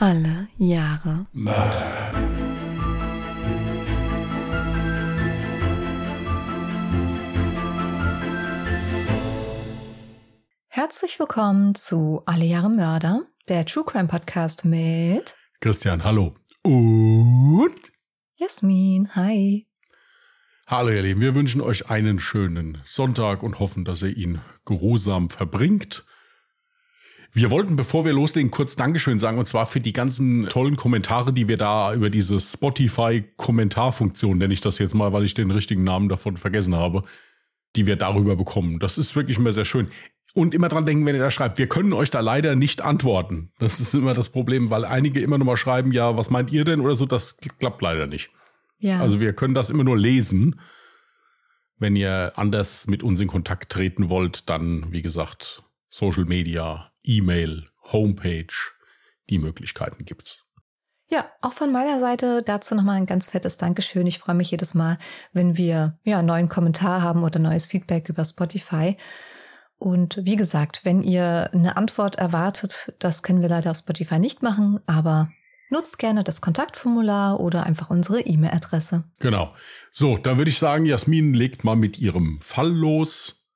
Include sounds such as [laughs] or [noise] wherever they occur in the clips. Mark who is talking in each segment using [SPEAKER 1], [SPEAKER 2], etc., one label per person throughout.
[SPEAKER 1] Alle Jahre
[SPEAKER 2] Mörder.
[SPEAKER 1] Herzlich willkommen zu Alle Jahre Mörder, der True Crime Podcast mit
[SPEAKER 2] Christian, hallo. Und
[SPEAKER 1] Jasmin. Hi.
[SPEAKER 2] hallo ihr Lieben, wir wünschen euch einen schönen Sonntag und hoffen, dass ihr ihn geruhsam verbringt. Wir wollten, bevor wir loslegen, kurz Dankeschön sagen, und zwar für die ganzen tollen Kommentare, die wir da über diese Spotify-Kommentarfunktion, nenne ich das jetzt mal, weil ich den richtigen Namen davon vergessen habe, die wir darüber bekommen. Das ist wirklich immer sehr schön. Und immer dran denken, wenn ihr da schreibt, wir können euch da leider nicht antworten. Das ist immer das Problem, weil einige immer noch mal schreiben, ja, was meint ihr denn oder so, das klappt leider nicht.
[SPEAKER 1] Ja.
[SPEAKER 2] Also wir können das immer nur lesen. Wenn ihr anders mit uns in Kontakt treten wollt, dann, wie gesagt, Social Media, E-Mail, Homepage, die Möglichkeiten gibt's.
[SPEAKER 1] ja, auch von meiner Seite dazu nochmal ein ganz fettes Dankeschön. Ich freue mich jedes Mal, wenn wir ja einen neuen Kommentar haben oder neues Feedback über Spotify. Und wie gesagt, wenn ihr eine Antwort erwartet, das können wir leider auf Spotify nicht machen, aber nutzt gerne das Kontaktformular oder einfach unsere E-Mail-Adresse.
[SPEAKER 2] Genau. So, dann würde ich sagen, Jasmin legt mal mit ihrem Fall los.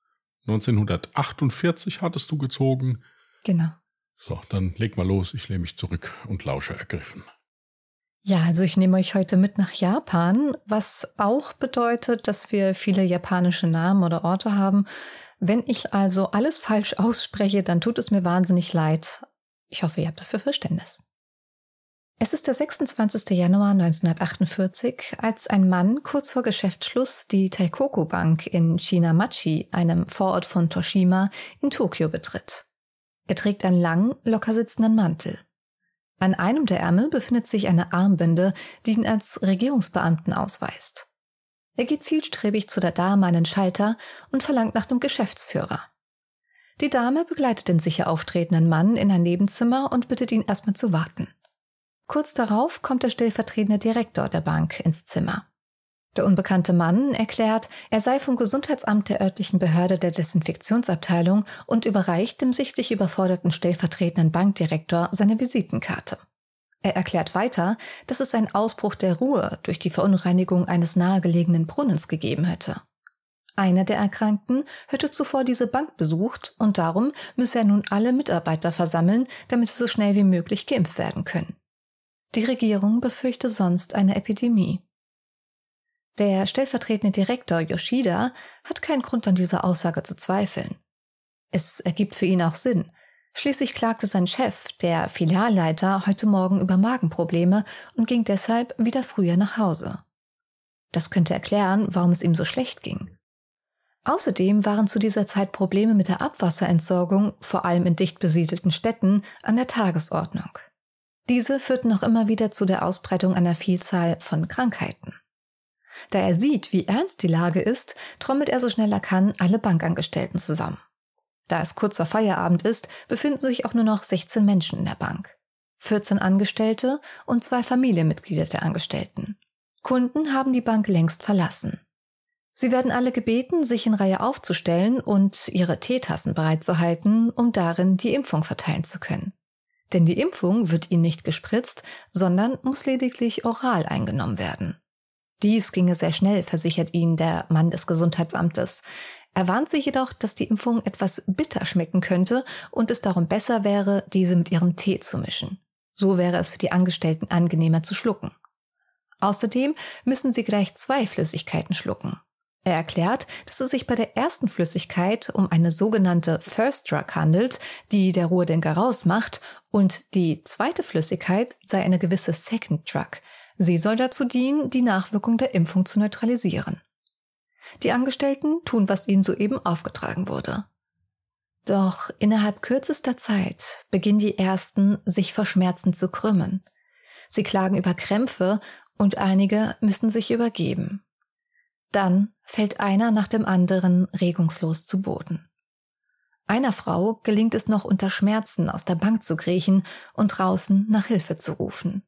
[SPEAKER 2] 1948 hattest du gezogen.
[SPEAKER 1] Genau.
[SPEAKER 2] So, dann leg mal los. Ich lehne mich zurück und lausche ergriffen.
[SPEAKER 1] Ja, also ich nehme euch heute mit nach Japan, was auch bedeutet, dass wir viele japanische Namen oder Orte haben. Wenn ich also alles falsch ausspreche, dann tut es mir wahnsinnig leid. Ich hoffe, ihr habt dafür Verständnis. Es ist der 26. Januar 1948, als ein Mann kurz vor Geschäftsschluss die Taikoko Bank in Shinamachi, einem Vorort von Toshima, in Tokio betritt. Er trägt einen langen, locker sitzenden Mantel. An einem der Ärmel befindet sich eine Armbinde, die ihn als Regierungsbeamten ausweist. Er geht zielstrebig zu der Dame an den Schalter und verlangt nach dem Geschäftsführer. Die Dame begleitet den sicher auftretenden Mann in ein Nebenzimmer und bittet ihn erstmal zu warten. Kurz darauf kommt der stellvertretende Direktor der Bank ins Zimmer. Der unbekannte Mann erklärt, er sei vom Gesundheitsamt der örtlichen Behörde der Desinfektionsabteilung und überreicht dem sichtlich überforderten stellvertretenden Bankdirektor seine Visitenkarte. Er erklärt weiter, dass es einen Ausbruch der Ruhe durch die Verunreinigung eines nahegelegenen Brunnens gegeben hätte. Einer der Erkrankten hätte zuvor diese Bank besucht und darum müsse er nun alle Mitarbeiter versammeln, damit sie so schnell wie möglich geimpft werden können. Die Regierung befürchte sonst eine Epidemie. Der stellvertretende Direktor Yoshida hat keinen Grund an dieser Aussage zu zweifeln. Es ergibt für ihn auch Sinn. Schließlich klagte sein Chef, der Filialleiter, heute Morgen über Magenprobleme und ging deshalb wieder früher nach Hause. Das könnte erklären, warum es ihm so schlecht ging. Außerdem waren zu dieser Zeit Probleme mit der Abwasserentsorgung, vor allem in dicht besiedelten Städten, an der Tagesordnung. Diese führten noch immer wieder zu der Ausbreitung einer Vielzahl von Krankheiten. Da er sieht, wie ernst die Lage ist, trommelt er so schnell er kann alle Bankangestellten zusammen. Da es kurz vor Feierabend ist, befinden sich auch nur noch 16 Menschen in der Bank. 14 Angestellte und zwei Familienmitglieder der Angestellten. Kunden haben die Bank längst verlassen. Sie werden alle gebeten, sich in Reihe aufzustellen und ihre Teetassen bereitzuhalten, um darin die Impfung verteilen zu können. Denn die Impfung wird ihnen nicht gespritzt, sondern muss lediglich oral eingenommen werden. Dies ginge sehr schnell, versichert ihnen der Mann des Gesundheitsamtes. Er warnt sie jedoch, dass die Impfung etwas bitter schmecken könnte und es darum besser wäre, diese mit ihrem Tee zu mischen. So wäre es für die Angestellten angenehmer zu schlucken. Außerdem müssen sie gleich zwei Flüssigkeiten schlucken. Er erklärt, dass es sich bei der ersten Flüssigkeit um eine sogenannte First Drug handelt, die der Ruhedenker rausmacht, und die zweite Flüssigkeit sei eine gewisse Second Drug. Sie soll dazu dienen, die Nachwirkung der Impfung zu neutralisieren. Die Angestellten tun, was ihnen soeben aufgetragen wurde. Doch innerhalb kürzester Zeit beginnen die ersten, sich vor Schmerzen zu krümmen. Sie klagen über Krämpfe und einige müssen sich übergeben. Dann fällt einer nach dem anderen regungslos zu Boden. Einer Frau gelingt es noch unter Schmerzen aus der Bank zu kriechen und draußen nach Hilfe zu rufen.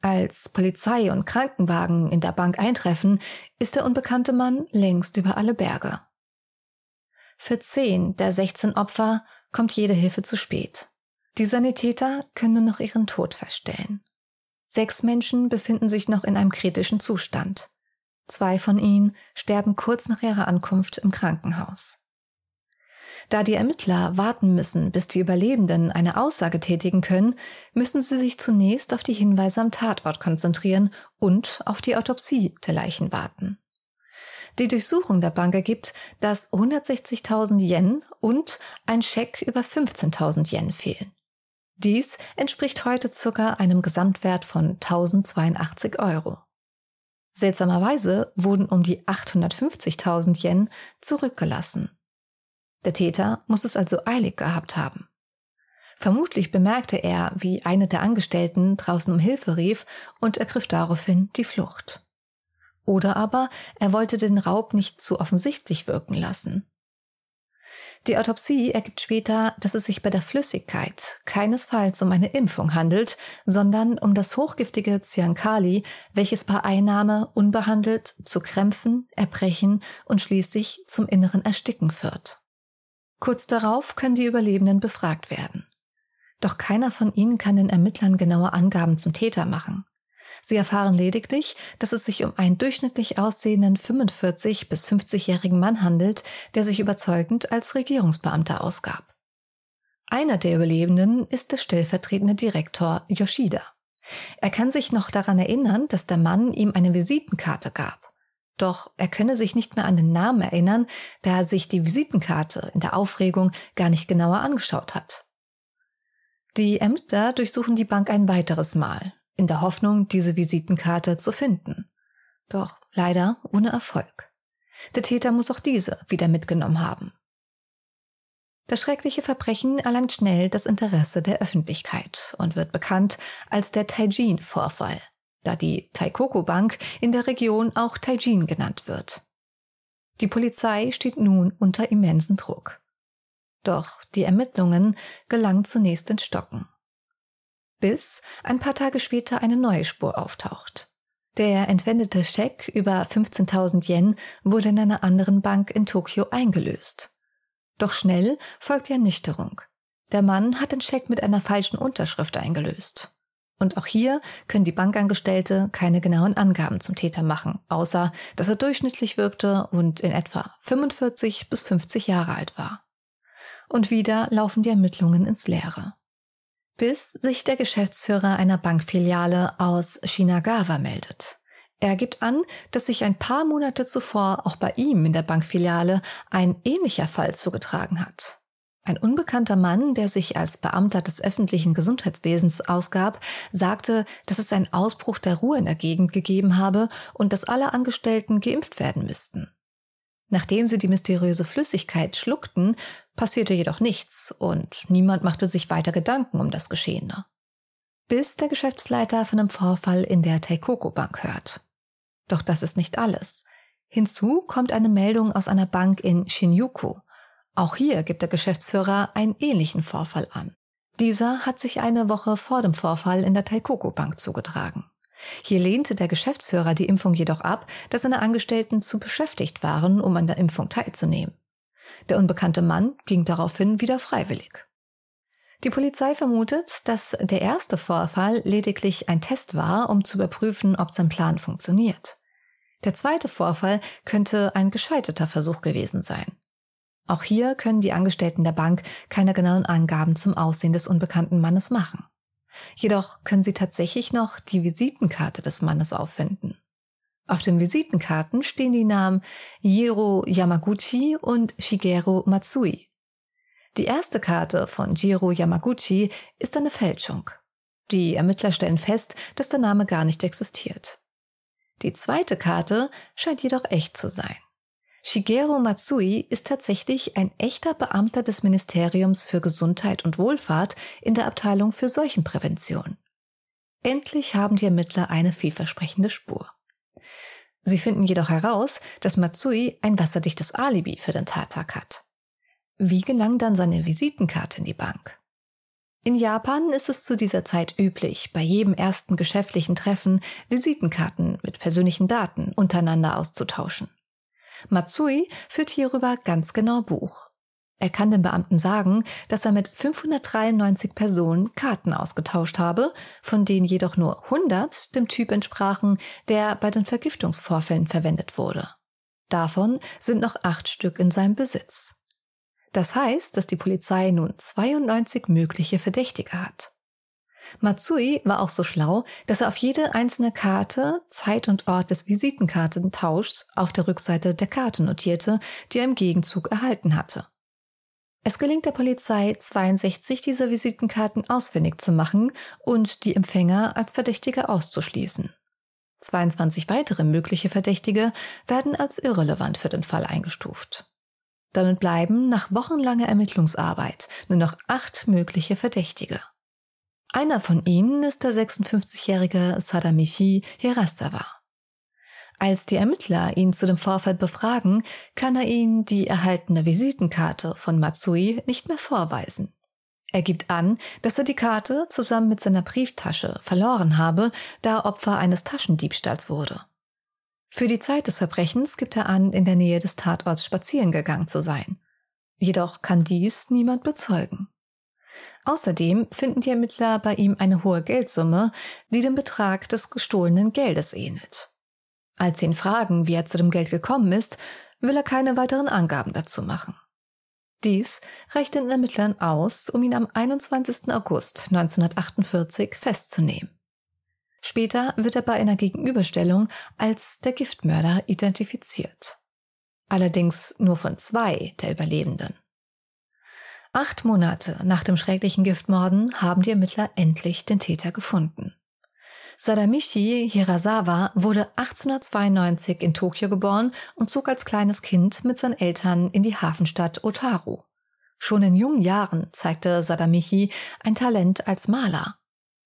[SPEAKER 1] Als Polizei und Krankenwagen in der Bank eintreffen, ist der unbekannte Mann längst über alle Berge. Für zehn der 16 Opfer kommt jede Hilfe zu spät. Die Sanitäter können nur noch ihren Tod feststellen. Sechs Menschen befinden sich noch in einem kritischen Zustand. Zwei von ihnen sterben kurz nach ihrer Ankunft im Krankenhaus. Da die Ermittler warten müssen, bis die Überlebenden eine Aussage tätigen können, müssen sie sich zunächst auf die Hinweise am Tatort konzentrieren und auf die Autopsie der Leichen warten. Die Durchsuchung der Bank ergibt, dass 160.000 Yen und ein Scheck über 15.000 Yen fehlen. Dies entspricht heute circa einem Gesamtwert von 1082 Euro. Seltsamerweise wurden um die 850.000 Yen zurückgelassen. Der Täter muss es also eilig gehabt haben. Vermutlich bemerkte er, wie eine der Angestellten draußen um Hilfe rief und ergriff daraufhin die Flucht. Oder aber er wollte den Raub nicht zu offensichtlich wirken lassen. Die Autopsie ergibt später, dass es sich bei der Flüssigkeit keinesfalls um eine Impfung handelt, sondern um das hochgiftige Cyankali, welches bei Einnahme unbehandelt zu Krämpfen, Erbrechen und schließlich zum inneren Ersticken führt. Kurz darauf können die Überlebenden befragt werden. Doch keiner von ihnen kann den Ermittlern genaue Angaben zum Täter machen. Sie erfahren lediglich, dass es sich um einen durchschnittlich aussehenden 45 bis 50-jährigen Mann handelt, der sich überzeugend als Regierungsbeamter ausgab. Einer der Überlebenden ist der stellvertretende Direktor Yoshida. Er kann sich noch daran erinnern, dass der Mann ihm eine Visitenkarte gab. Doch er könne sich nicht mehr an den Namen erinnern, da er sich die Visitenkarte in der Aufregung gar nicht genauer angeschaut hat. Die Ämter durchsuchen die Bank ein weiteres Mal, in der Hoffnung, diese Visitenkarte zu finden. Doch leider ohne Erfolg. Der Täter muss auch diese wieder mitgenommen haben. Das schreckliche Verbrechen erlangt schnell das Interesse der Öffentlichkeit und wird bekannt als der Taijin-Vorfall, da die Taikoko Bank in der Region auch Taijin genannt wird. Die Polizei steht nun unter immensen Druck. Doch die Ermittlungen gelangen zunächst ins Stocken bis ein paar Tage später eine neue Spur auftaucht. Der entwendete Scheck über 15.000 Yen wurde in einer anderen Bank in Tokio eingelöst. Doch schnell folgt die Ernüchterung. Der Mann hat den Scheck mit einer falschen Unterschrift eingelöst. Und auch hier können die Bankangestellte keine genauen Angaben zum Täter machen, außer dass er durchschnittlich wirkte und in etwa 45 bis 50 Jahre alt war. Und wieder laufen die Ermittlungen ins Leere bis sich der Geschäftsführer einer Bankfiliale aus Shinagawa meldet. Er gibt an, dass sich ein paar Monate zuvor auch bei ihm in der Bankfiliale ein ähnlicher Fall zugetragen hat. Ein unbekannter Mann, der sich als Beamter des öffentlichen Gesundheitswesens ausgab, sagte, dass es einen Ausbruch der Ruhe in der Gegend gegeben habe und dass alle Angestellten geimpft werden müssten. Nachdem sie die mysteriöse Flüssigkeit schluckten, passierte jedoch nichts und niemand machte sich weiter Gedanken um das Geschehene. Bis der Geschäftsleiter von einem Vorfall in der Taikoko Bank hört. Doch das ist nicht alles. Hinzu kommt eine Meldung aus einer Bank in Shinjuku. Auch hier gibt der Geschäftsführer einen ähnlichen Vorfall an. Dieser hat sich eine Woche vor dem Vorfall in der Taikoko Bank zugetragen. Hier lehnte der Geschäftsführer die Impfung jedoch ab, da seine Angestellten zu beschäftigt waren, um an der Impfung teilzunehmen. Der unbekannte Mann ging daraufhin wieder freiwillig. Die Polizei vermutet, dass der erste Vorfall lediglich ein Test war, um zu überprüfen, ob sein Plan funktioniert. Der zweite Vorfall könnte ein gescheiterter Versuch gewesen sein. Auch hier können die Angestellten der Bank keine genauen Angaben zum Aussehen des unbekannten Mannes machen. Jedoch können sie tatsächlich noch die Visitenkarte des Mannes auffinden. Auf den Visitenkarten stehen die Namen Jiro Yamaguchi und Shigeru Matsui. Die erste Karte von Jiro Yamaguchi ist eine Fälschung. Die Ermittler stellen fest, dass der Name gar nicht existiert. Die zweite Karte scheint jedoch echt zu sein. Shigeru Matsui ist tatsächlich ein echter Beamter des Ministeriums für Gesundheit und Wohlfahrt in der Abteilung für Seuchenprävention. Endlich haben die Ermittler eine vielversprechende Spur. Sie finden jedoch heraus, dass Matsui ein wasserdichtes Alibi für den Tattag hat. Wie gelang dann seine Visitenkarte in die Bank? In Japan ist es zu dieser Zeit üblich, bei jedem ersten geschäftlichen Treffen Visitenkarten mit persönlichen Daten untereinander auszutauschen. Matsui führt hierüber ganz genau Buch. Er kann den Beamten sagen, dass er mit 593 Personen Karten ausgetauscht habe, von denen jedoch nur 100 dem Typ entsprachen, der bei den Vergiftungsvorfällen verwendet wurde. Davon sind noch acht Stück in seinem Besitz. Das heißt, dass die Polizei nun 92 mögliche Verdächtige hat. Matsui war auch so schlau, dass er auf jede einzelne Karte Zeit und Ort des Visitenkartentauschs auf der Rückseite der Karte notierte, die er im Gegenzug erhalten hatte. Es gelingt der Polizei, 62 dieser Visitenkarten ausfindig zu machen und die Empfänger als Verdächtige auszuschließen. 22 weitere mögliche Verdächtige werden als irrelevant für den Fall eingestuft. Damit bleiben nach wochenlanger Ermittlungsarbeit nur noch acht mögliche Verdächtige. Einer von ihnen ist der 56-jährige Sadamichi Hirasawa. Als die Ermittler ihn zu dem Vorfall befragen, kann er ihnen die erhaltene Visitenkarte von Matsui nicht mehr vorweisen. Er gibt an, dass er die Karte zusammen mit seiner Brieftasche verloren habe, da Opfer eines Taschendiebstahls wurde. Für die Zeit des Verbrechens gibt er an, in der Nähe des Tatorts spazieren gegangen zu sein. Jedoch kann dies niemand bezeugen. Außerdem finden die Ermittler bei ihm eine hohe Geldsumme, die dem Betrag des gestohlenen Geldes ähnelt. Als sie ihn fragen, wie er zu dem Geld gekommen ist, will er keine weiteren Angaben dazu machen. Dies reicht den Ermittlern aus, um ihn am 21. August 1948 festzunehmen. Später wird er bei einer Gegenüberstellung als der Giftmörder identifiziert. Allerdings nur von zwei der Überlebenden. Acht Monate nach dem schrecklichen Giftmorden haben die Ermittler endlich den Täter gefunden. Sadamichi Hirasawa wurde 1892 in Tokio geboren und zog als kleines Kind mit seinen Eltern in die Hafenstadt Otaru. Schon in jungen Jahren zeigte Sadamichi ein Talent als Maler.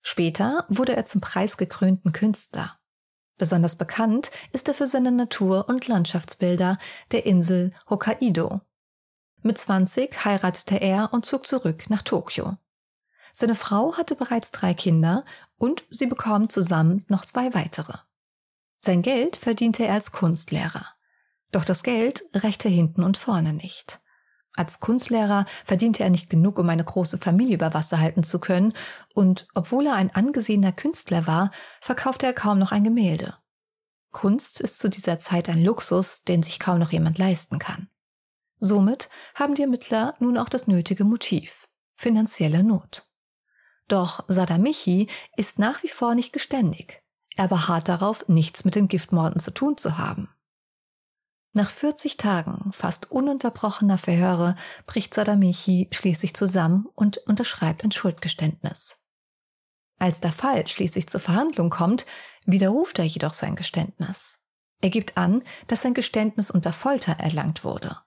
[SPEAKER 1] Später wurde er zum preisgekrönten Künstler. Besonders bekannt ist er für seine Natur- und Landschaftsbilder der Insel Hokkaido. Mit 20 heiratete er und zog zurück nach Tokio. Seine Frau hatte bereits drei Kinder und sie bekamen zusammen noch zwei weitere. Sein Geld verdiente er als Kunstlehrer. Doch das Geld reichte hinten und vorne nicht. Als Kunstlehrer verdiente er nicht genug, um eine große Familie über Wasser halten zu können, und obwohl er ein angesehener Künstler war, verkaufte er kaum noch ein Gemälde. Kunst ist zu dieser Zeit ein Luxus, den sich kaum noch jemand leisten kann. Somit haben die Ermittler nun auch das nötige Motiv finanzielle Not. Doch Sadamichi ist nach wie vor nicht geständig. Er beharrt darauf, nichts mit den Giftmorden zu tun zu haben. Nach 40 Tagen fast ununterbrochener Verhöre bricht Sadamichi schließlich zusammen und unterschreibt ein Schuldgeständnis. Als der Fall schließlich zur Verhandlung kommt, widerruft er jedoch sein Geständnis. Er gibt an, dass sein Geständnis unter Folter erlangt wurde.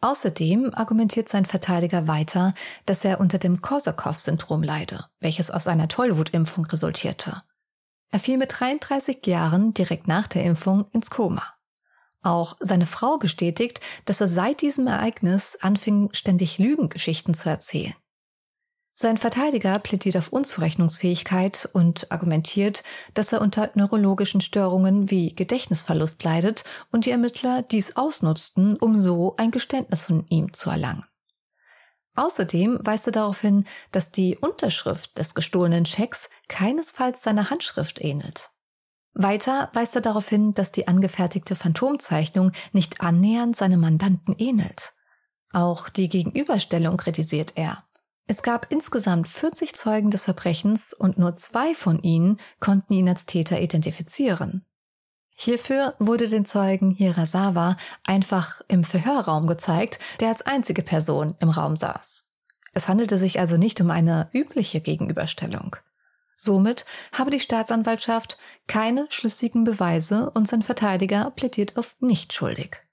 [SPEAKER 1] Außerdem argumentiert sein Verteidiger weiter, dass er unter dem Korsakow-Syndrom leide, welches aus einer Tollwutimpfung resultierte. Er fiel mit 33 Jahren direkt nach der Impfung ins Koma. Auch seine Frau bestätigt, dass er seit diesem Ereignis anfing, ständig Lügengeschichten zu erzählen. Sein Verteidiger plädiert auf Unzurechnungsfähigkeit und argumentiert, dass er unter neurologischen Störungen wie Gedächtnisverlust leidet und die Ermittler dies ausnutzten, um so ein Geständnis von ihm zu erlangen. Außerdem weist er darauf hin, dass die Unterschrift des gestohlenen Schecks keinesfalls seiner Handschrift ähnelt. Weiter weist er darauf hin, dass die angefertigte Phantomzeichnung nicht annähernd seinem Mandanten ähnelt. Auch die Gegenüberstellung kritisiert er. Es gab insgesamt 40 Zeugen des Verbrechens und nur zwei von ihnen konnten ihn als Täter identifizieren. Hierfür wurde den Zeugen Hirasawa einfach im Verhörraum gezeigt, der als einzige Person im Raum saß. Es handelte sich also nicht um eine übliche Gegenüberstellung. Somit habe die Staatsanwaltschaft keine schlüssigen Beweise und sein Verteidiger plädiert auf nicht schuldig.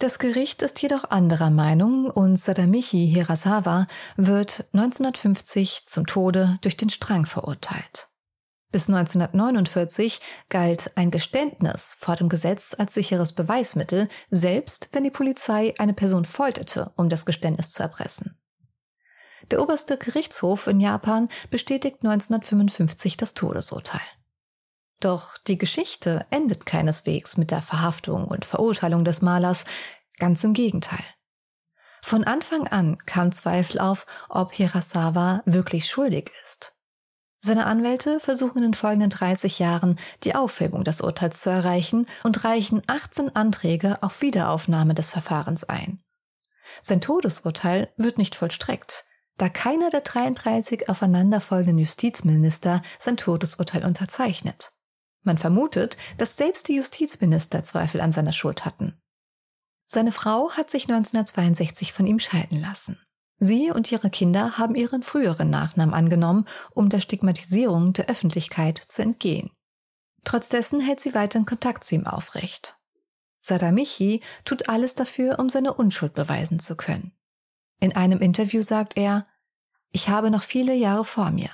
[SPEAKER 1] Das Gericht ist jedoch anderer Meinung und Sadamichi Hirasawa wird 1950 zum Tode durch den Strang verurteilt. Bis 1949 galt ein Geständnis vor dem Gesetz als sicheres Beweismittel, selbst wenn die Polizei eine Person folterte, um das Geständnis zu erpressen. Der oberste Gerichtshof in Japan bestätigt 1955 das Todesurteil. Doch die Geschichte endet keineswegs mit der Verhaftung und Verurteilung des Malers, ganz im Gegenteil. Von Anfang an kam Zweifel auf, ob Hirasawa wirklich schuldig ist. Seine Anwälte versuchen in den folgenden 30 Jahren die Aufhebung des Urteils zu erreichen und reichen 18 Anträge auf Wiederaufnahme des Verfahrens ein. Sein Todesurteil wird nicht vollstreckt, da keiner der 33 aufeinanderfolgenden Justizminister sein Todesurteil unterzeichnet. Man vermutet, dass selbst die Justizminister Zweifel an seiner Schuld hatten. Seine Frau hat sich 1962 von ihm scheiden lassen. Sie und ihre Kinder haben ihren früheren Nachnamen angenommen, um der Stigmatisierung der Öffentlichkeit zu entgehen. Trotz hält sie weiterhin Kontakt zu ihm aufrecht. Sadamichi tut alles dafür, um seine Unschuld beweisen zu können. In einem Interview sagt er, ich habe noch viele Jahre vor mir.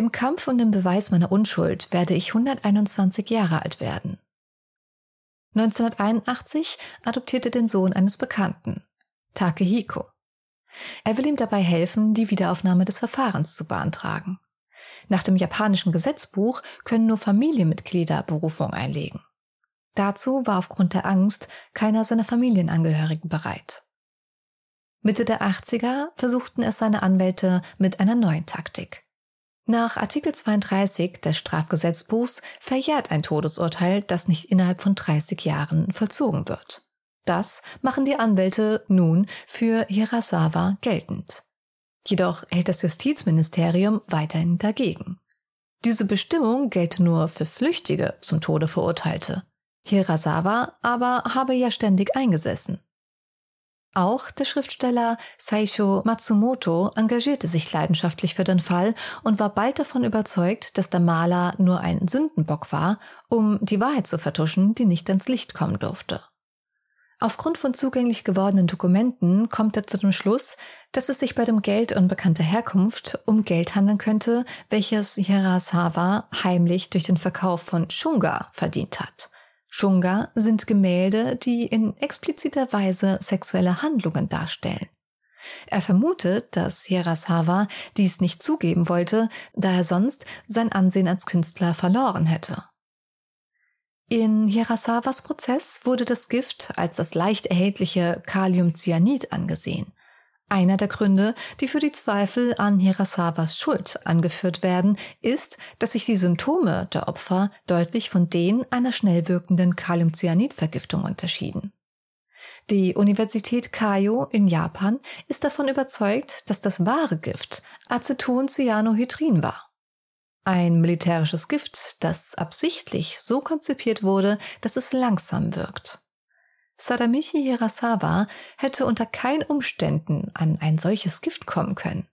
[SPEAKER 1] Im Kampf um den Beweis meiner Unschuld werde ich 121 Jahre alt werden. 1981 adoptierte den Sohn eines Bekannten, Takehiko. Er will ihm dabei helfen, die Wiederaufnahme des Verfahrens zu beantragen. Nach dem japanischen Gesetzbuch können nur Familienmitglieder Berufung einlegen. Dazu war aufgrund der Angst keiner seiner Familienangehörigen bereit. Mitte der 80er versuchten es seine Anwälte mit einer neuen Taktik. Nach Artikel 32 des Strafgesetzbuchs verjährt ein Todesurteil, das nicht innerhalb von 30 Jahren vollzogen wird. Das machen die Anwälte nun für Hirasawa geltend. Jedoch hält das Justizministerium weiterhin dagegen. Diese Bestimmung gelte nur für Flüchtige zum Tode Verurteilte. Hirasawa aber habe ja ständig eingesessen. Auch der Schriftsteller Seisho Matsumoto engagierte sich leidenschaftlich für den Fall und war bald davon überzeugt, dass der Maler nur ein Sündenbock war, um die Wahrheit zu vertuschen, die nicht ans Licht kommen durfte. Aufgrund von zugänglich gewordenen Dokumenten kommt er zu dem Schluss, dass es sich bei dem Geld unbekannter Herkunft um Geld handeln könnte, welches Hirasawa heimlich durch den Verkauf von Shunga verdient hat. Shunga sind Gemälde, die in expliziter Weise sexuelle Handlungen darstellen. Er vermutet, dass Hirasawa dies nicht zugeben wollte, da er sonst sein Ansehen als Künstler verloren hätte. In Hirasawas Prozess wurde das Gift als das leicht erhältliche Kaliumcyanid angesehen. Einer der Gründe, die für die Zweifel an Hirasawas Schuld angeführt werden, ist, dass sich die Symptome der Opfer deutlich von denen einer schnell wirkenden Kaliumcyanidvergiftung unterschieden. Die Universität Kaio in Japan ist davon überzeugt, dass das wahre Gift Acetoncyanohydrin war. Ein militärisches Gift, das absichtlich so konzipiert wurde, dass es langsam wirkt. Sadamichi Hirasawa hätte unter keinen Umständen an ein solches Gift kommen können.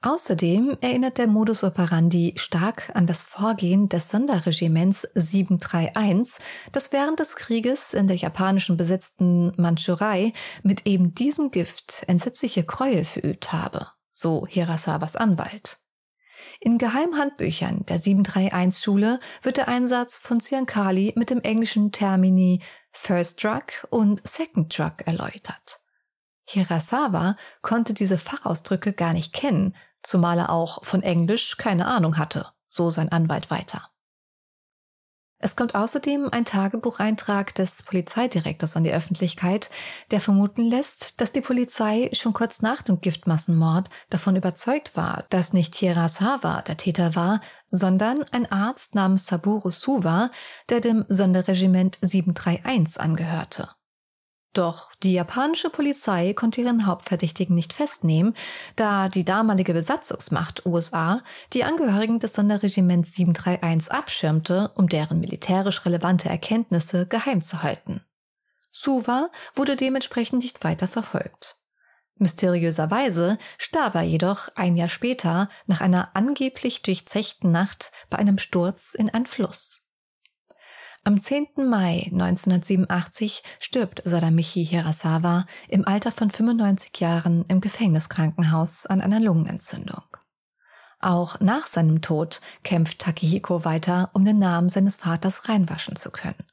[SPEAKER 1] Außerdem erinnert der Modus operandi stark an das Vorgehen des Sonderregiments 731, das während des Krieges in der japanischen besetzten Mandschurei mit eben diesem Gift entsetzliche Gräuel verübt habe, so Hirasawas Anwalt. In Geheimhandbüchern der 731-Schule wird der Einsatz von Cyankali mit dem englischen Termini First Drug und Second Drug erläutert. Hirasawa konnte diese Fachausdrücke gar nicht kennen, zumal er auch von Englisch keine Ahnung hatte, so sein Anwalt weiter. Es kommt außerdem ein Tagebucheintrag des Polizeidirektors an die Öffentlichkeit, der vermuten lässt, dass die Polizei schon kurz nach dem Giftmassenmord davon überzeugt war, dass nicht Hirasawa der Täter war, sondern ein Arzt namens Saburo Suwa, der dem Sonderregiment 731 angehörte. Doch die japanische Polizei konnte ihren Hauptverdächtigen nicht festnehmen, da die damalige Besatzungsmacht USA die Angehörigen des Sonderregiments 731 abschirmte, um deren militärisch relevante Erkenntnisse geheim zu halten. Suva wurde dementsprechend nicht weiter verfolgt. Mysteriöserweise starb er jedoch ein Jahr später nach einer angeblich durchzechten Nacht bei einem Sturz in ein Fluss. Am 10. Mai 1987 stirbt Sadamichi Hirasawa im Alter von 95 Jahren im Gefängniskrankenhaus an einer Lungenentzündung. Auch nach seinem Tod kämpft Takehiko weiter, um den Namen seines Vaters reinwaschen zu können.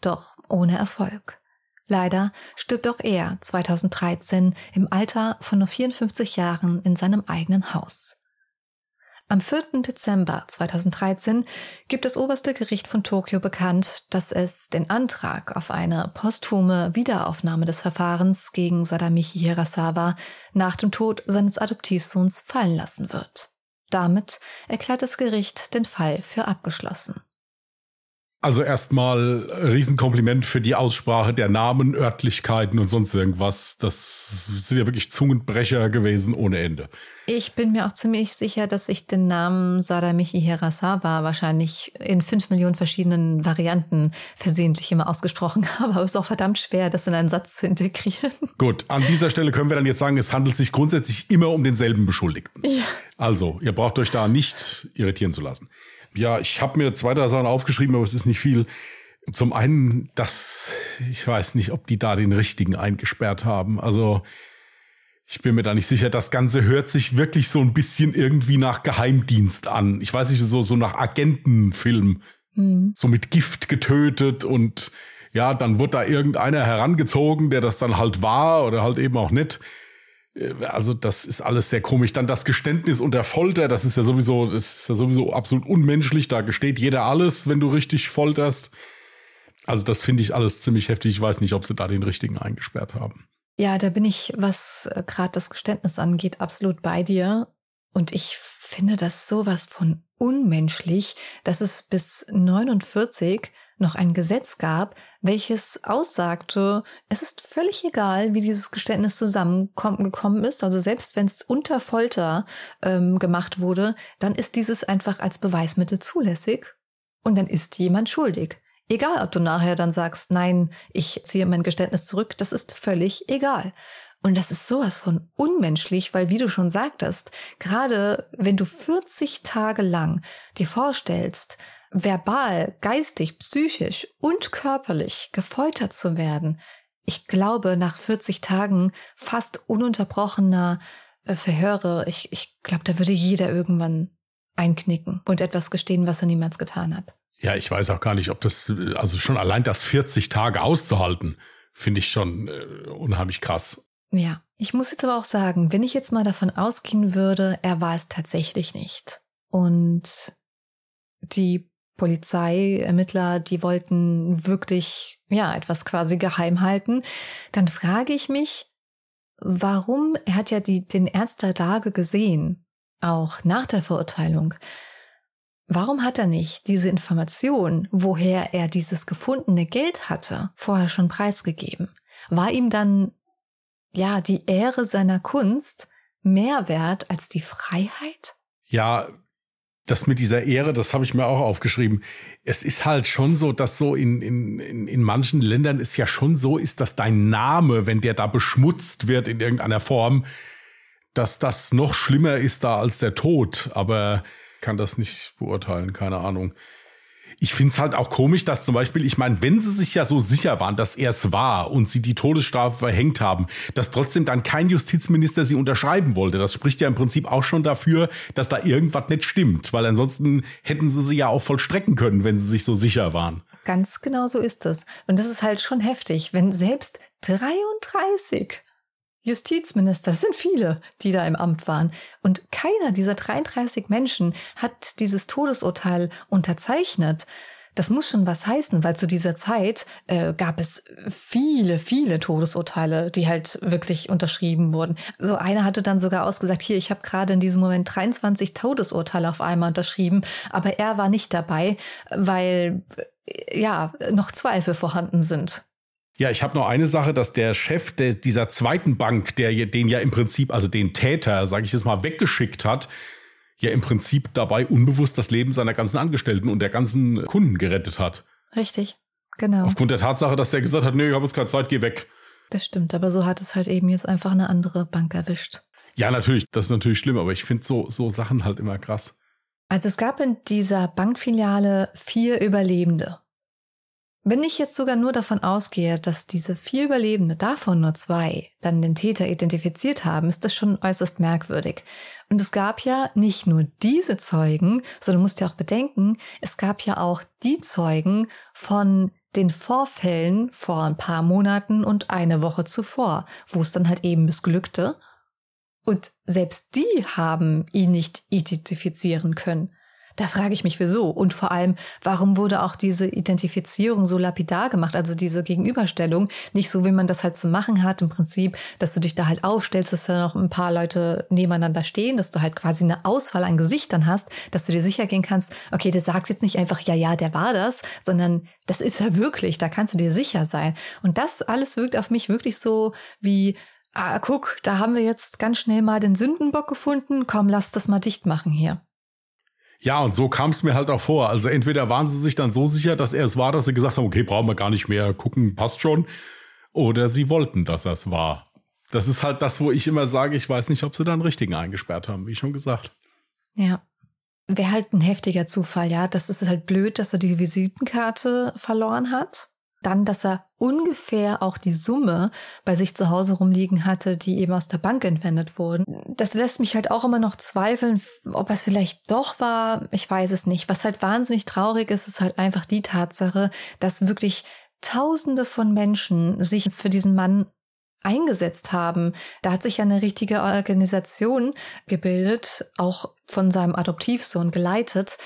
[SPEAKER 1] Doch ohne Erfolg. Leider stirbt auch er 2013 im Alter von nur 54 Jahren in seinem eigenen Haus. Am 4. Dezember 2013 gibt das oberste Gericht von Tokio bekannt, dass es den Antrag auf eine posthume Wiederaufnahme des Verfahrens gegen Sadamichi Hirasawa nach dem Tod seines Adoptivsohns fallen lassen wird. Damit erklärt das Gericht den Fall für abgeschlossen.
[SPEAKER 2] Also erstmal Riesenkompliment für die Aussprache der Namen, Örtlichkeiten und sonst irgendwas. Das sind ja wirklich Zungenbrecher gewesen ohne Ende.
[SPEAKER 1] Ich bin mir auch ziemlich sicher, dass ich den Namen Sadamichi Hirasawa wahrscheinlich in fünf Millionen verschiedenen Varianten versehentlich immer ausgesprochen [laughs] habe. Aber es ist auch verdammt schwer, das in einen Satz zu integrieren.
[SPEAKER 2] Gut, an dieser Stelle können wir dann jetzt sagen, es handelt sich grundsätzlich immer um denselben Beschuldigten. Ja. Also, ihr braucht euch da nicht irritieren zu lassen. Ja, ich habe mir zwei, drei Sachen aufgeschrieben, aber es ist nicht viel. Zum einen, dass ich weiß nicht, ob die da den richtigen eingesperrt haben. Also ich bin mir da nicht sicher. Das Ganze hört sich wirklich so ein bisschen irgendwie nach Geheimdienst an. Ich weiß nicht, so, so nach Agentenfilm. Mhm. So mit Gift getötet und ja, dann wird da irgendeiner herangezogen, der das dann halt war oder halt eben auch nicht. Äh, also das ist alles sehr komisch. Dann das Geständnis unter Folter, das ist ja sowieso, das ist ja sowieso absolut unmenschlich. Da gesteht jeder alles, wenn du richtig folterst. Also das finde ich alles ziemlich heftig. Ich weiß nicht, ob sie da den richtigen eingesperrt haben.
[SPEAKER 1] Ja, da bin ich, was äh, gerade das Geständnis angeht, absolut bei dir. Und ich finde das sowas von unmenschlich, dass es bis 49 noch ein Gesetz gab, welches aussagte, es ist völlig egal, wie dieses Geständnis zusammengekommen ist. Also selbst wenn es unter Folter ähm, gemacht wurde, dann ist dieses einfach als Beweismittel zulässig und dann ist jemand schuldig. Egal, ob du nachher dann sagst, nein, ich ziehe mein Geständnis zurück, das ist völlig egal. Und das ist sowas von unmenschlich, weil wie du schon sagtest, gerade wenn du 40 Tage lang dir vorstellst, verbal, geistig, psychisch und körperlich gefoltert zu werden, ich glaube, nach 40 Tagen fast ununterbrochener äh, Verhöre, ich, ich glaube, da würde jeder irgendwann einknicken und etwas gestehen, was er niemals getan hat.
[SPEAKER 2] Ja, ich weiß auch gar nicht, ob das, also schon allein das 40 Tage auszuhalten, finde ich schon äh, unheimlich krass.
[SPEAKER 1] Ja, ich muss jetzt aber auch sagen, wenn ich jetzt mal davon ausgehen würde, er war es tatsächlich nicht. Und die Polizeiermittler, die wollten wirklich, ja, etwas quasi geheim halten, dann frage ich mich, warum, er hat ja die, den Ernst der Lage gesehen, auch nach der Verurteilung. Warum hat er nicht diese Information, woher er dieses gefundene Geld hatte, vorher schon preisgegeben? War ihm dann, ja, die Ehre seiner Kunst mehr wert als die Freiheit?
[SPEAKER 2] Ja, das mit dieser Ehre, das habe ich mir auch aufgeschrieben. Es ist halt schon so, dass so in, in, in, in manchen Ländern es ja schon so ist, dass dein Name, wenn der da beschmutzt wird in irgendeiner Form, dass das noch schlimmer ist da als der Tod. Aber kann das nicht beurteilen, keine Ahnung ich finde es halt auch komisch, dass zum Beispiel, ich meine, wenn sie sich ja so sicher waren, dass er es war und sie die Todesstrafe verhängt haben, dass trotzdem dann kein Justizminister sie unterschreiben wollte. Das spricht ja im Prinzip auch schon dafür, dass da irgendwas nicht stimmt, weil ansonsten hätten sie sie ja auch vollstrecken können, wenn sie sich so sicher waren.
[SPEAKER 1] Ganz genau so ist es. Und das ist halt schon heftig, wenn selbst 33 Justizminister, das sind viele, die da im Amt waren. Und keiner dieser 33 Menschen hat dieses Todesurteil unterzeichnet. Das muss schon was heißen, weil zu dieser Zeit äh, gab es viele, viele Todesurteile, die halt wirklich unterschrieben wurden. So einer hatte dann sogar ausgesagt, hier, ich habe gerade in diesem Moment 23 Todesurteile auf einmal unterschrieben, aber er war nicht dabei, weil äh, ja noch Zweifel vorhanden sind.
[SPEAKER 2] Ja, ich habe noch eine Sache, dass der Chef der, dieser zweiten Bank, der den ja im Prinzip, also den Täter, sage ich jetzt mal, weggeschickt hat, ja im Prinzip dabei unbewusst das Leben seiner ganzen Angestellten und der ganzen Kunden gerettet hat.
[SPEAKER 1] Richtig, genau.
[SPEAKER 2] Aufgrund der Tatsache, dass der gesagt hat, nee, ich habe jetzt keine Zeit, geh weg.
[SPEAKER 1] Das stimmt, aber so hat es halt eben jetzt einfach eine andere Bank erwischt.
[SPEAKER 2] Ja, natürlich, das ist natürlich schlimm, aber ich finde so, so Sachen halt immer krass.
[SPEAKER 1] Also es gab in dieser Bankfiliale vier Überlebende. Wenn ich jetzt sogar nur davon ausgehe, dass diese vier Überlebende, davon nur zwei, dann den Täter identifiziert haben, ist das schon äußerst merkwürdig. Und es gab ja nicht nur diese Zeugen, sondern musst ja auch bedenken, es gab ja auch die Zeugen von den Vorfällen vor ein paar Monaten und eine Woche zuvor, wo es dann halt eben missglückte Und selbst die haben ihn nicht identifizieren können. Da frage ich mich, wieso. Und vor allem, warum wurde auch diese Identifizierung so lapidar gemacht, also diese Gegenüberstellung, nicht so, wie man das halt zu machen hat, im Prinzip, dass du dich da halt aufstellst, dass da noch ein paar Leute nebeneinander stehen, dass du halt quasi eine Auswahl an Gesichtern hast, dass du dir sicher gehen kannst, okay, der sagt jetzt nicht einfach, ja, ja, der war das, sondern das ist er wirklich, da kannst du dir sicher sein. Und das alles wirkt auf mich wirklich so wie, ah, guck, da haben wir jetzt ganz schnell mal den Sündenbock gefunden, komm, lass das mal dicht machen hier.
[SPEAKER 2] Ja, und so kam es mir halt auch vor. Also entweder waren sie sich dann so sicher, dass er es war, dass sie gesagt haben, okay, brauchen wir gar nicht mehr gucken, passt schon. Oder sie wollten, dass er es war. Das ist halt das, wo ich immer sage, ich weiß nicht, ob sie da einen richtigen eingesperrt haben, wie schon gesagt.
[SPEAKER 1] Ja. Wäre halt ein heftiger Zufall, ja. Das ist halt blöd, dass er die Visitenkarte verloren hat dann, dass er ungefähr auch die Summe bei sich zu Hause rumliegen hatte, die eben aus der Bank entwendet wurden. Das lässt mich halt auch immer noch zweifeln, ob es vielleicht doch war. Ich weiß es nicht. Was halt wahnsinnig traurig ist, ist halt einfach die Tatsache, dass wirklich Tausende von Menschen sich für diesen Mann eingesetzt haben. Da hat sich ja eine richtige Organisation gebildet, auch von seinem Adoptivsohn geleitet,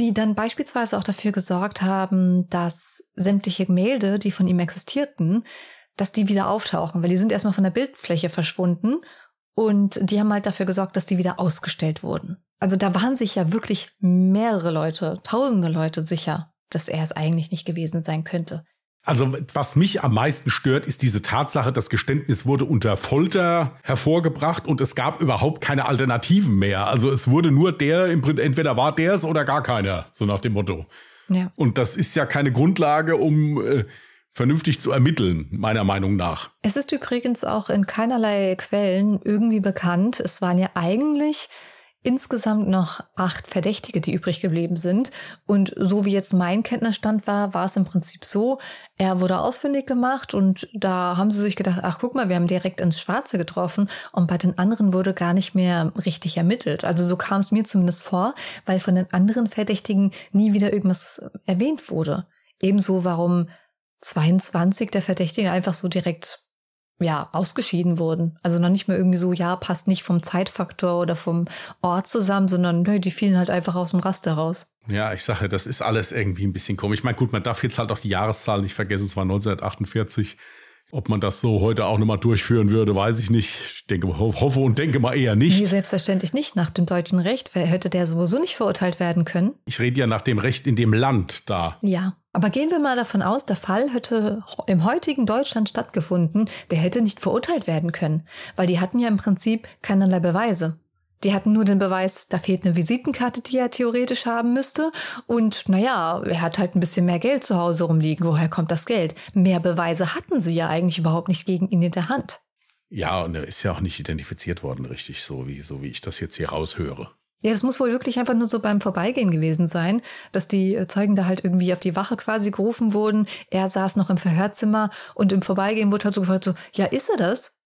[SPEAKER 1] die dann beispielsweise auch dafür gesorgt haben, dass sämtliche Gemälde, die von ihm existierten, dass die wieder auftauchen, weil die sind erstmal von der Bildfläche verschwunden und die haben halt dafür gesorgt, dass die wieder ausgestellt wurden. Also da waren sich ja wirklich mehrere Leute, tausende Leute sicher, dass er es eigentlich nicht gewesen sein könnte.
[SPEAKER 2] Also was mich am meisten stört, ist diese Tatsache, das Geständnis wurde unter Folter hervorgebracht und es gab überhaupt keine Alternativen mehr. Also es wurde nur der, entweder war der es oder gar keiner, so nach dem Motto. Ja. Und das ist ja keine Grundlage, um äh, vernünftig zu ermitteln, meiner Meinung nach.
[SPEAKER 1] Es ist übrigens auch in keinerlei Quellen irgendwie bekannt. Es waren ja eigentlich insgesamt noch acht Verdächtige, die übrig geblieben sind. Und so wie jetzt mein Kenntnisstand war, war es im Prinzip so, er wurde ausfindig gemacht und da haben sie sich gedacht, ach guck mal, wir haben direkt ins Schwarze getroffen und bei den anderen wurde gar nicht mehr richtig ermittelt. Also so kam es mir zumindest vor, weil von den anderen Verdächtigen nie wieder irgendwas erwähnt wurde. Ebenso warum 22 der Verdächtigen einfach so direkt ja, ausgeschieden wurden. Also noch nicht mal irgendwie so, ja, passt nicht vom Zeitfaktor oder vom Ort zusammen, sondern nö, die fielen halt einfach aus dem Raster raus.
[SPEAKER 2] Ja, ich sage, das ist alles irgendwie ein bisschen komisch. Ich meine, gut, man darf jetzt halt auch die Jahreszahl nicht vergessen, es war 1948. Ob man das so heute auch nochmal durchführen würde, weiß ich nicht. Ich denke, hoffe und denke mal eher nicht.
[SPEAKER 1] Nee, selbstverständlich nicht. Nach dem deutschen Recht hätte der sowieso nicht verurteilt werden können.
[SPEAKER 2] Ich rede ja nach dem Recht in dem Land da.
[SPEAKER 1] Ja, aber gehen wir mal davon aus, der Fall hätte im heutigen Deutschland stattgefunden, der hätte nicht verurteilt werden können, weil die hatten ja im Prinzip keinerlei Beweise. Die hatten nur den Beweis, da fehlt eine Visitenkarte, die er theoretisch haben müsste. Und naja, er hat halt ein bisschen mehr Geld zu Hause rumliegen. Woher kommt das Geld? Mehr Beweise hatten sie ja eigentlich überhaupt nicht gegen ihn in der Hand.
[SPEAKER 2] Ja, und er ist ja auch nicht identifiziert worden, richtig, so wie, so wie ich das jetzt hier raushöre.
[SPEAKER 1] Ja, das muss wohl wirklich einfach nur so beim Vorbeigehen gewesen sein, dass die Zeugen da halt irgendwie auf die Wache quasi gerufen wurden. Er saß noch im Verhörzimmer und im Vorbeigehen wurde halt so gefragt, so, ja, ist er das?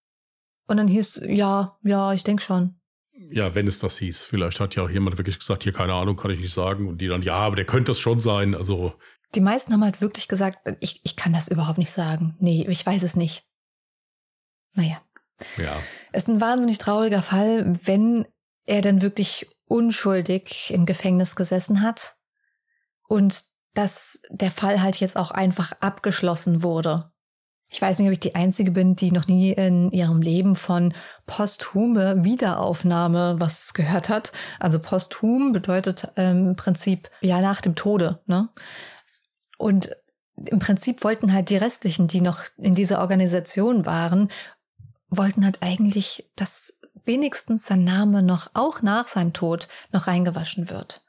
[SPEAKER 1] Und dann hieß, ja, ja, ich denke schon
[SPEAKER 2] ja, wenn es das hieß. Vielleicht hat ja auch jemand wirklich gesagt, hier keine Ahnung, kann ich nicht sagen. Und die dann, ja, aber der könnte das schon sein. Also.
[SPEAKER 1] Die meisten haben halt wirklich gesagt, ich, ich kann das überhaupt nicht sagen. Nee, ich weiß es nicht. Naja.
[SPEAKER 2] Ja.
[SPEAKER 1] Es ist ein wahnsinnig trauriger Fall, wenn er dann wirklich unschuldig im Gefängnis gesessen hat und dass der Fall halt jetzt auch einfach abgeschlossen wurde. Ich weiß nicht, ob ich die Einzige bin, die noch nie in ihrem Leben von posthume Wiederaufnahme was gehört hat. Also posthum bedeutet ähm, im Prinzip ja nach dem Tode. Ne? Und im Prinzip wollten halt die restlichen, die noch in dieser Organisation waren, wollten halt eigentlich, dass wenigstens sein Name noch auch nach seinem Tod noch reingewaschen wird.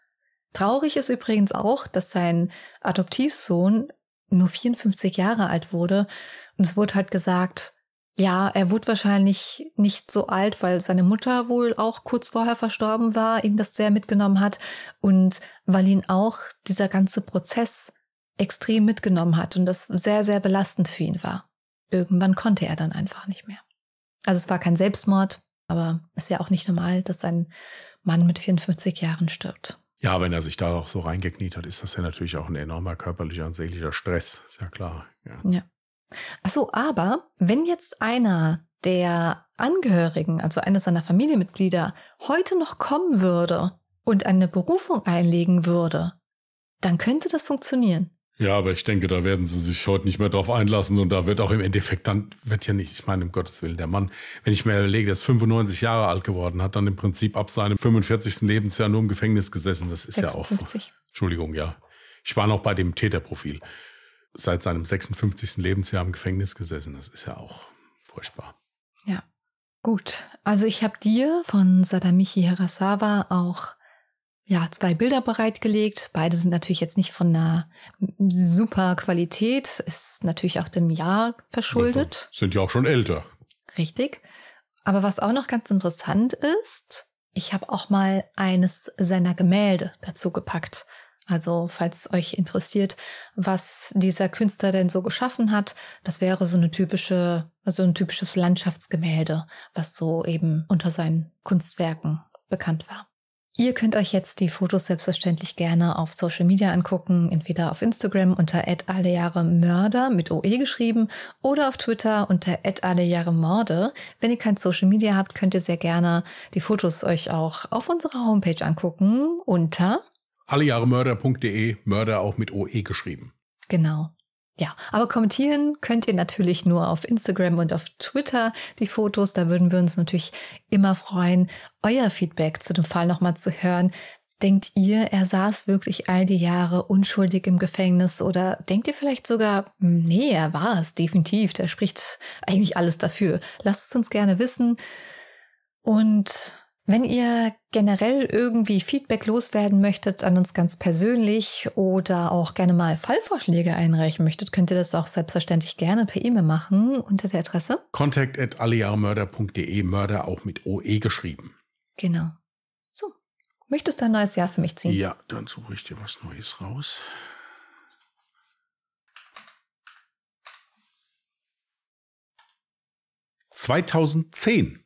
[SPEAKER 1] Traurig ist übrigens auch, dass sein Adoptivsohn nur 54 Jahre alt wurde und es wurde halt gesagt, ja, er wurde wahrscheinlich nicht so alt, weil seine Mutter wohl auch kurz vorher verstorben war, ihm das sehr mitgenommen hat und weil ihn auch dieser ganze Prozess extrem mitgenommen hat und das sehr, sehr belastend für ihn war. Irgendwann konnte er dann einfach nicht mehr. Also es war kein Selbstmord, aber es ist ja auch nicht normal, dass ein Mann mit 54 Jahren stirbt.
[SPEAKER 2] Ja, wenn er sich da auch so reingekniet hat, ist das ja natürlich auch ein enormer körperlicher und seelischer Stress. Ist ja klar. Ja.
[SPEAKER 1] ja. Achso, aber wenn jetzt einer der Angehörigen, also eines seiner Familienmitglieder, heute noch kommen würde und eine Berufung einlegen würde, dann könnte das funktionieren.
[SPEAKER 2] Ja, aber ich denke, da werden sie sich heute nicht mehr drauf einlassen und da wird auch im Endeffekt dann, wird ja nicht, ich meine, um Gottes Willen, der Mann, wenn ich mir überlege, der ist 95 Jahre alt geworden, hat dann im Prinzip ab seinem 45. Lebensjahr nur im Gefängnis gesessen. Das ist 56. ja auch. Entschuldigung, ja. Ich war noch bei dem Täterprofil. Seit seinem 56. Lebensjahr im Gefängnis gesessen. Das ist ja auch furchtbar.
[SPEAKER 1] Ja. Gut. Also ich habe dir von Sadamichi Harasawa auch ja, zwei Bilder bereitgelegt. Beide sind natürlich jetzt nicht von einer super Qualität, ist natürlich auch dem Jahr verschuldet.
[SPEAKER 2] Sind ja auch schon älter.
[SPEAKER 1] Richtig. Aber was auch noch ganz interessant ist, ich habe auch mal eines seiner Gemälde dazu gepackt. Also, falls euch interessiert, was dieser Künstler denn so geschaffen hat, das wäre so eine typische, also ein typisches Landschaftsgemälde, was so eben unter seinen Kunstwerken bekannt war. Ihr könnt euch jetzt die Fotos selbstverständlich gerne auf Social Media angucken, entweder auf Instagram unter Mörder mit OE geschrieben oder auf Twitter unter Morde. Wenn ihr kein Social Media habt, könnt ihr sehr gerne die Fotos euch auch auf unserer Homepage angucken unter
[SPEAKER 2] allejahremörder.de, Mörder auch mit OE geschrieben.
[SPEAKER 1] Genau. Ja, aber kommentieren könnt ihr natürlich nur auf Instagram und auf Twitter die Fotos. Da würden wir uns natürlich immer freuen, euer Feedback zu dem Fall nochmal zu hören. Denkt ihr, er saß wirklich all die Jahre unschuldig im Gefängnis oder denkt ihr vielleicht sogar, hm, nee, er war es definitiv, der spricht eigentlich alles dafür. Lasst es uns gerne wissen. Und wenn ihr generell irgendwie Feedback loswerden möchtet an uns ganz persönlich oder auch gerne mal Fallvorschläge einreichen möchtet, könnt ihr das auch selbstverständlich gerne per E-Mail machen unter der Adresse
[SPEAKER 2] contact at allejahremörder.de, Mörder auch mit OE geschrieben.
[SPEAKER 1] Genau. So. Möchtest du ein neues Jahr für mich ziehen?
[SPEAKER 2] Ja, dann suche ich dir was Neues raus. »2010«.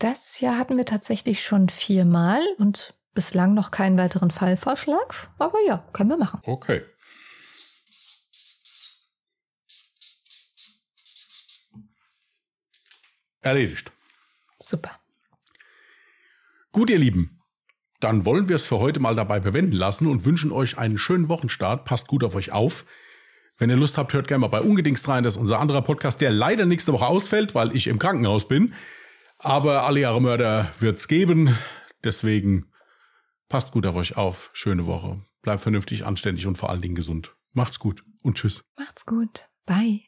[SPEAKER 1] Das Jahr hatten wir tatsächlich schon viermal und bislang noch keinen weiteren Fallvorschlag. Aber ja, können wir machen.
[SPEAKER 2] Okay. Erledigt.
[SPEAKER 1] Super.
[SPEAKER 2] Gut, ihr Lieben. Dann wollen wir es für heute mal dabei bewenden lassen und wünschen euch einen schönen Wochenstart. Passt gut auf euch auf. Wenn ihr Lust habt, hört gerne mal bei Ungedingst rein. Das ist unser anderer Podcast, der leider nächste Woche ausfällt, weil ich im Krankenhaus bin. Aber alle Jahre Mörder wird's geben. Deswegen passt gut auf euch auf. Schöne Woche. Bleibt vernünftig, anständig und vor allen Dingen gesund. Macht's gut und tschüss.
[SPEAKER 1] Macht's gut. Bye.